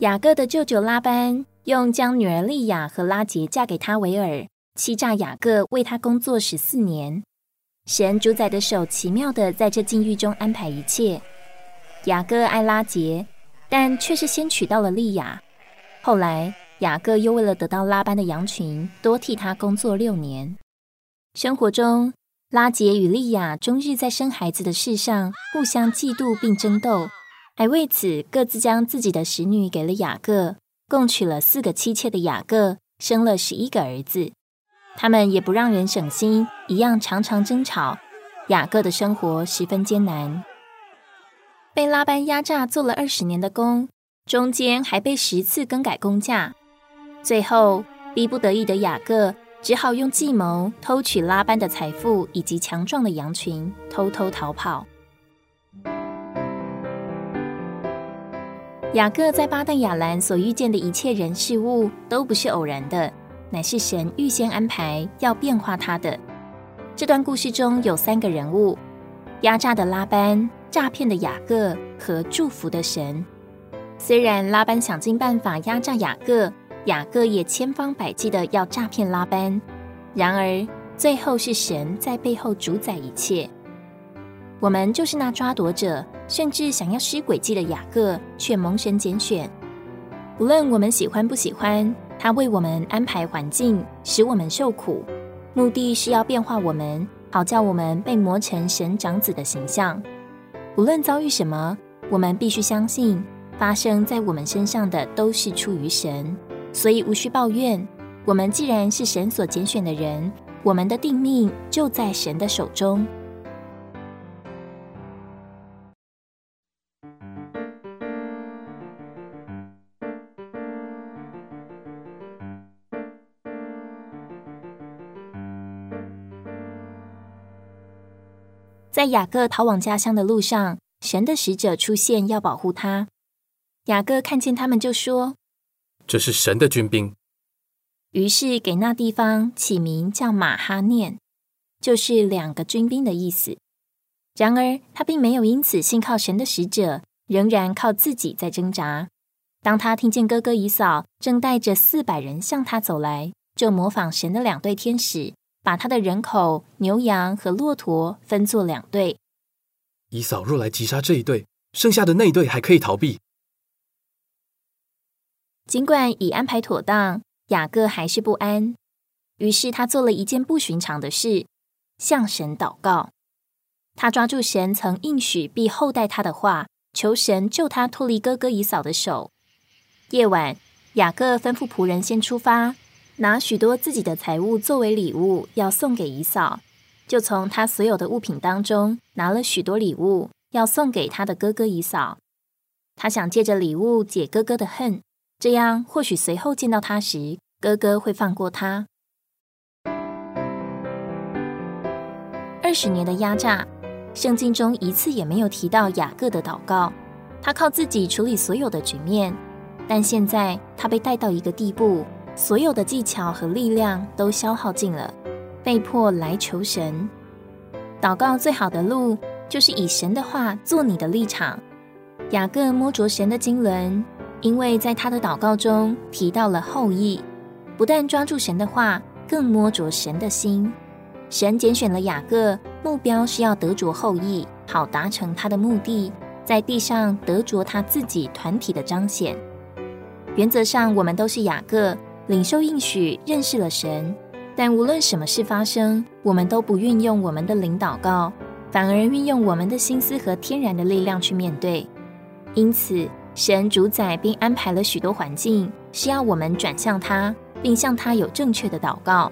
雅各的舅舅拉班用将女儿利亚和拉杰嫁给他为饵，欺诈雅各为他工作十四年。神主宰的手奇妙的在这境遇中安排一切。雅各爱拉杰，但却是先娶到了利亚。后来雅各又为了得到拉班的羊群，多替他工作六年。生活中，拉杰与利亚终日在生孩子的事上互相嫉妒并争斗。还为此各自将自己的使女给了雅各，共娶了四个妻妾的雅各生了十一个儿子。他们也不让人省心，一样常常争吵。雅各的生活十分艰难，被拉班压榨做了二十年的工，中间还被十次更改工价。最后逼不得已的雅各只好用计谋偷取拉班的财富以及强壮的羊群，偷偷逃跑。雅各在巴旦亚兰所遇见的一切人事物都不是偶然的，乃是神预先安排要变化他的。这段故事中有三个人物：压榨的拉班、诈骗的雅各和祝福的神。虽然拉班想尽办法压榨雅各，雅各也千方百计的要诈骗拉班，然而最后是神在背后主宰一切。我们就是那抓夺者。甚至想要施诡计的雅各，却蒙神拣选。无论我们喜欢不喜欢，他为我们安排环境，使我们受苦，目的是要变化我们，好叫我们被磨成神长子的形象。无论遭遇什么，我们必须相信，发生在我们身上的都是出于神，所以无需抱怨。我们既然是神所拣选的人，我们的定命就在神的手中。在雅各逃往家乡的路上，神的使者出现，要保护他。雅各看见他们，就说：“这是神的军兵。”于是给那地方起名叫马哈念，就是两个军兵的意思。然而他并没有因此信靠神的使者，仍然靠自己在挣扎。当他听见哥哥以扫正带着四百人向他走来，就模仿神的两对天使。把他的人口、牛羊和骆驼分作两队。以扫若来击杀这一队，剩下的那一队还可以逃避。尽管已安排妥当，雅各还是不安。于是他做了一件不寻常的事，向神祷告。他抓住神曾应许必厚待他的话，求神救他脱离哥哥以扫的手。夜晚，雅各吩咐仆人先出发。拿许多自己的财物作为礼物，要送给姨嫂，就从他所有的物品当中拿了许多礼物，要送给他的哥哥姨嫂。他想借着礼物解哥哥的恨，这样或许随后见到他时，哥哥会放过他。二十年的压榨，圣经中一次也没有提到雅各的祷告，他靠自己处理所有的局面，但现在他被带到一个地步。所有的技巧和力量都消耗尽了，被迫来求神。祷告最好的路，就是以神的话做你的立场。雅各摸着神的经纶，因为在他的祷告中提到了后裔，不但抓住神的话，更摸着神的心。神拣选了雅各，目标是要得着后裔，好达成他的目的，在地上得着他自己团体的彰显。原则上，我们都是雅各。领受应许，认识了神，但无论什么事发生，我们都不运用我们的领祷告，反而运用我们的心思和天然的力量去面对。因此，神主宰并安排了许多环境，是要我们转向他，并向他有正确的祷告。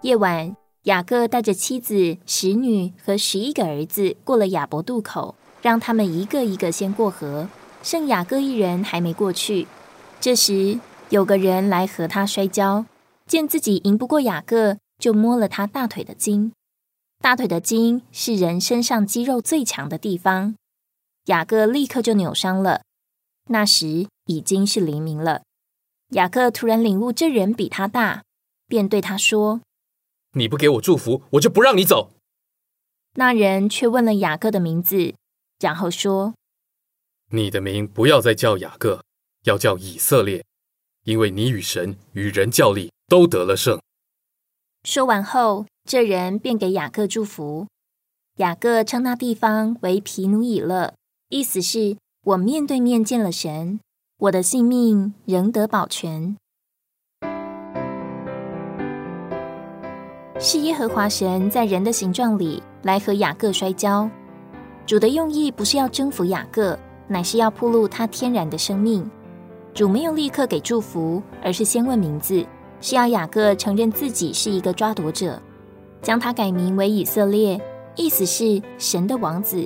夜晚。雅各带着妻子、使女和十一个儿子过了雅伯渡口，让他们一个一个先过河，剩雅各一人还没过去。这时，有个人来和他摔跤，见自己赢不过雅各，就摸了他大腿的筋。大腿的筋是人身上肌肉最强的地方，雅各立刻就扭伤了。那时已经是黎明了，雅各突然领悟这人比他大，便对他说。你不给我祝福，我就不让你走。”那人却问了雅各的名字，然后说：“你的名不要再叫雅各，要叫以色列，因为你与神与人较力都得了胜。”说完后，这人便给雅各祝福。雅各称那地方为皮努以勒，意思是我面对面见了神，我的性命仍得保全。是耶和华神在人的形状里来和雅各摔跤。主的用意不是要征服雅各，乃是要铺露他天然的生命。主没有立刻给祝福，而是先问名字，是要雅各承认自己是一个抓夺者，将他改名为以色列。意思是神的王子，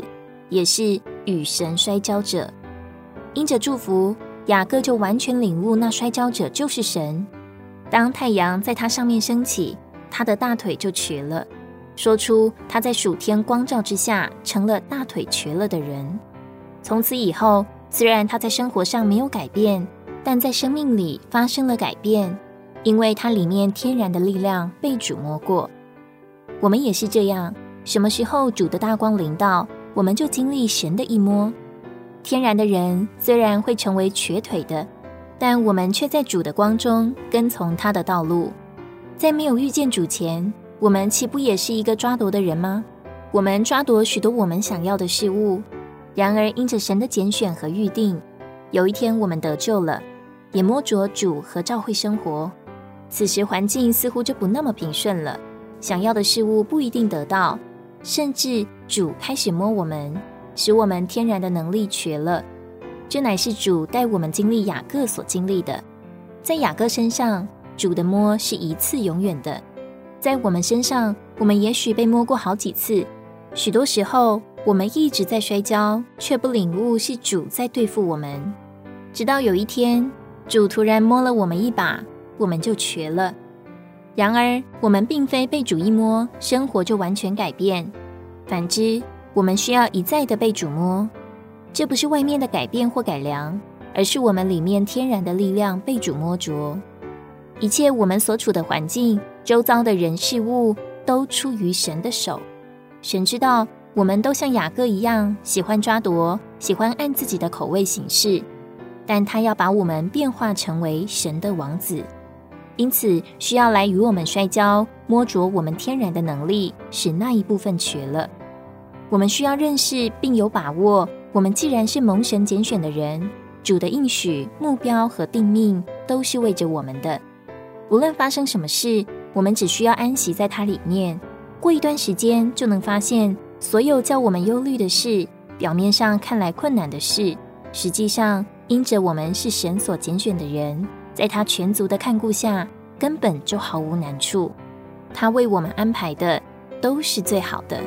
也是与神摔跤者。因着祝福，雅各就完全领悟那摔跤者就是神。当太阳在他上面升起，他的大腿就瘸了，说出他在暑天光照之下成了大腿瘸了的人。从此以后，虽然他在生活上没有改变，但在生命里发生了改变，因为他里面天然的力量被主摸过。我们也是这样。什么时候主的大光临到，我们就经历神的一摸。天然的人虽然会成为瘸腿的，但我们却在主的光中跟从他的道路。在没有遇见主前，我们岂不也是一个抓夺的人吗？我们抓夺许多我们想要的事物。然而因着神的拣选和预定，有一天我们得救了，也摸着主和照会生活。此时环境似乎就不那么平顺了，想要的事物不一定得到。甚至主开始摸我们，使我们天然的能力瘸了。这乃是主带我们经历雅各所经历的。在雅各身上，主的摸是一次永远的；在我们身上，我们也许被摸过好几次。许多时候，我们一直在摔跤，却不领悟是主在对付我们。直到有一天，主突然摸了我们一把，我们就瘸了。然而，我们并非被主一摸，生活就完全改变。反之，我们需要一再的被主摸。这不是外面的改变或改良，而是我们里面天然的力量被主摸着。一切我们所处的环境、周遭的人事物，都出于神的手。神知道，我们都像雅各一样，喜欢抓夺，喜欢按自己的口味行事，但他要把我们变化成为神的王子。因此，需要来与我们摔跤，摸着我们天然的能力，使那一部分瘸了。我们需要认识并有把握，我们既然是蒙神拣选的人，主的应许、目标和定命都是为着我们的。无论发生什么事，我们只需要安息在它里面。过一段时间，就能发现，所有叫我们忧虑的事，表面上看来困难的事，实际上因着我们是神所拣选的人。在他全族的看顾下，根本就毫无难处。他为我们安排的都是最好的。